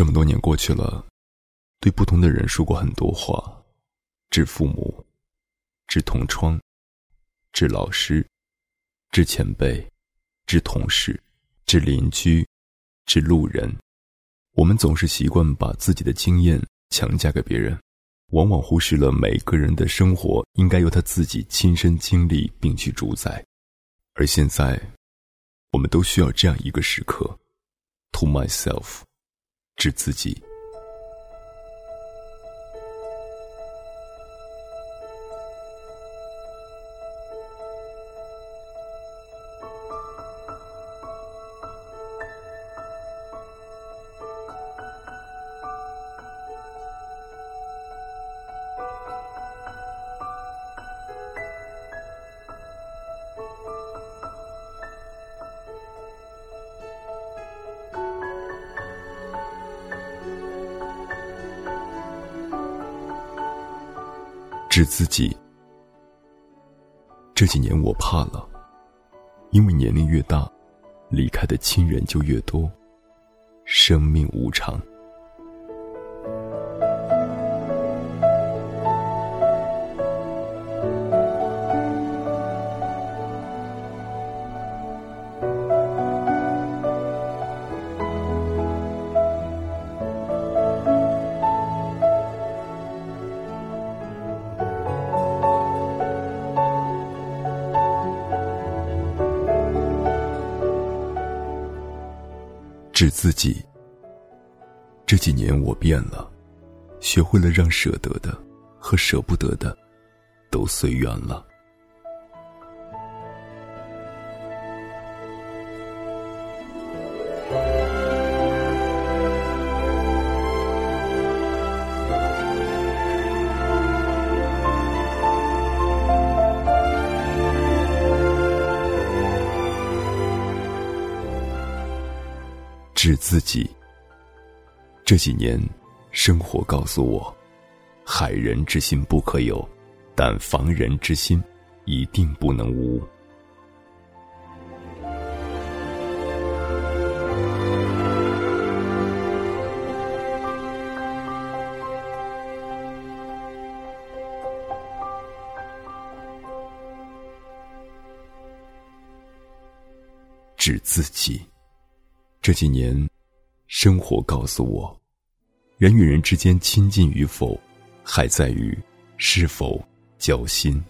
这么多年过去了，对不同的人说过很多话，致父母，致同窗，致老师，致前辈，致同事，致邻居，致路人。我们总是习惯把自己的经验强加给别人，往往忽视了每个人的生活应该由他自己亲身经历并去主宰。而现在，我们都需要这样一个时刻：to myself。治自己。是自己。这几年我怕了，因为年龄越大，离开的亲人就越多。生命无常。是自己。这几年我变了，学会了让舍得的和舍不得的都随缘了。治自己。这几年，生活告诉我，害人之心不可有，但防人之心一定不能无。治自己。这几年，生活告诉我，人与人之间亲近与否，还在于是否交心。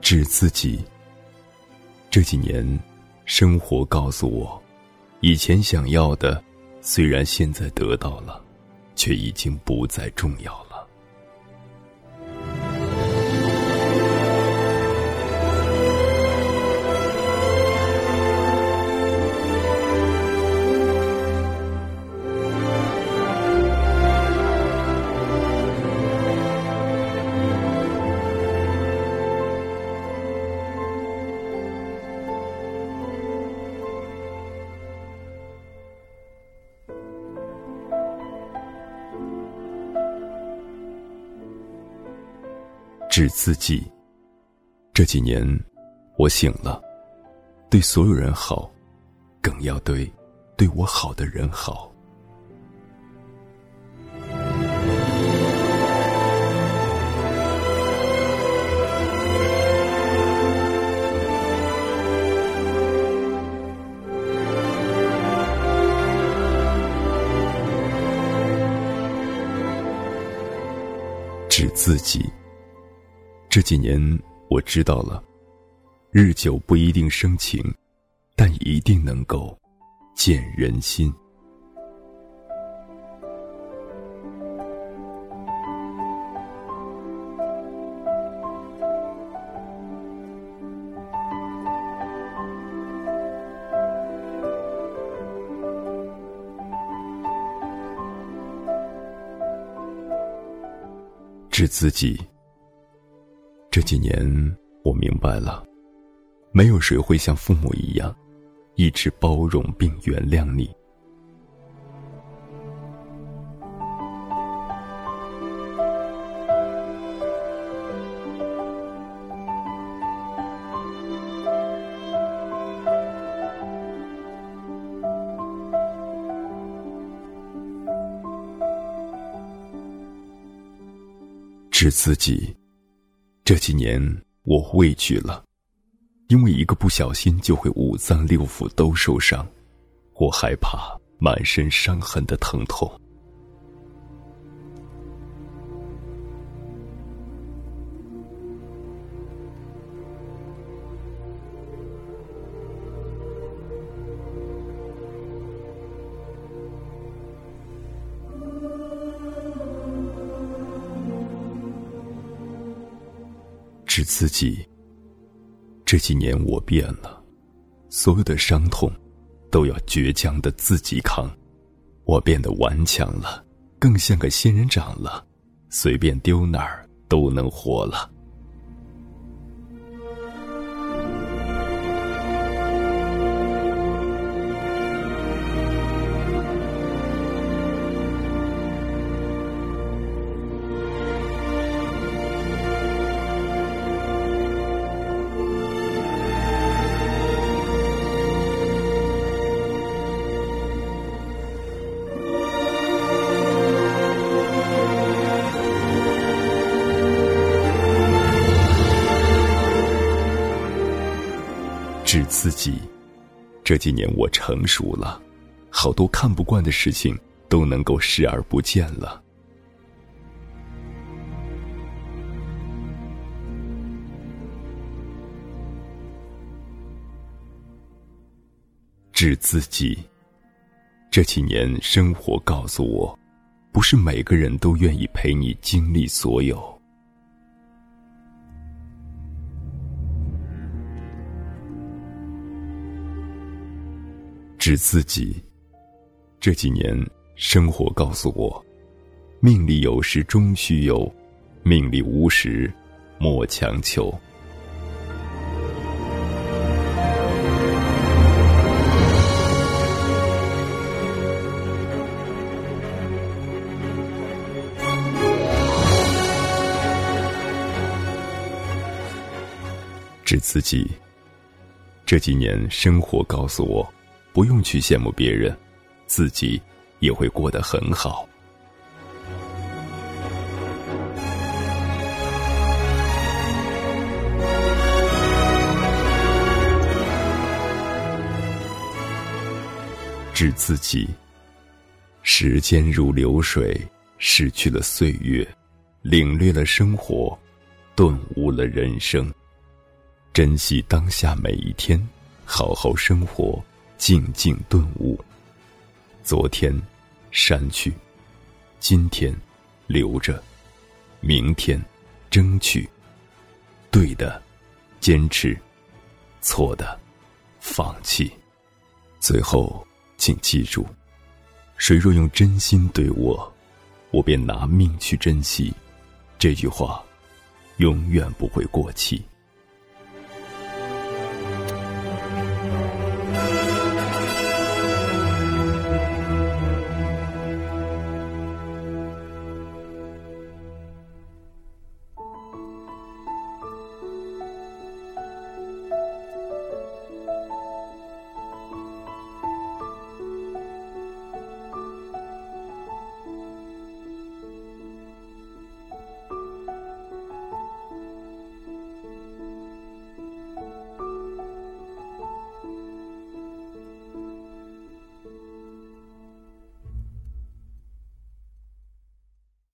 治自己。这几年。生活告诉我，以前想要的，虽然现在得到了，却已经不再重要了。治自己。这几年，我醒了，对所有人好，更要对对我好的人好。治自己。这几年我知道了，日久不一定生情，但一定能够见人心。治自己。这几年我明白了，没有谁会像父母一样，一直包容并原谅你。指自己。这几年我畏惧了，因为一个不小心就会五脏六腑都受伤，我害怕满身伤痕的疼痛。是自己。这几年我变了，所有的伤痛都要倔强的自己扛。我变得顽强了，更像个仙人掌了，随便丢哪儿都能活了。这几年我成熟了，好多看不惯的事情都能够视而不见了。治自己，这几年生活告诉我，不是每个人都愿意陪你经历所有。治自己。这几年，生活告诉我：命里有时终须有，命里无时莫强求。治自己。这几年，生活告诉我。不用去羡慕别人，自己也会过得很好。治自己。时间如流水，失去了岁月，领略了生活，顿悟了人生。珍惜当下每一天，好好生活。静静顿悟。昨天删去，今天留着，明天争取。对的，坚持；错的，放弃。最后，请记住：谁若用真心对我，我便拿命去珍惜。这句话，永远不会过期。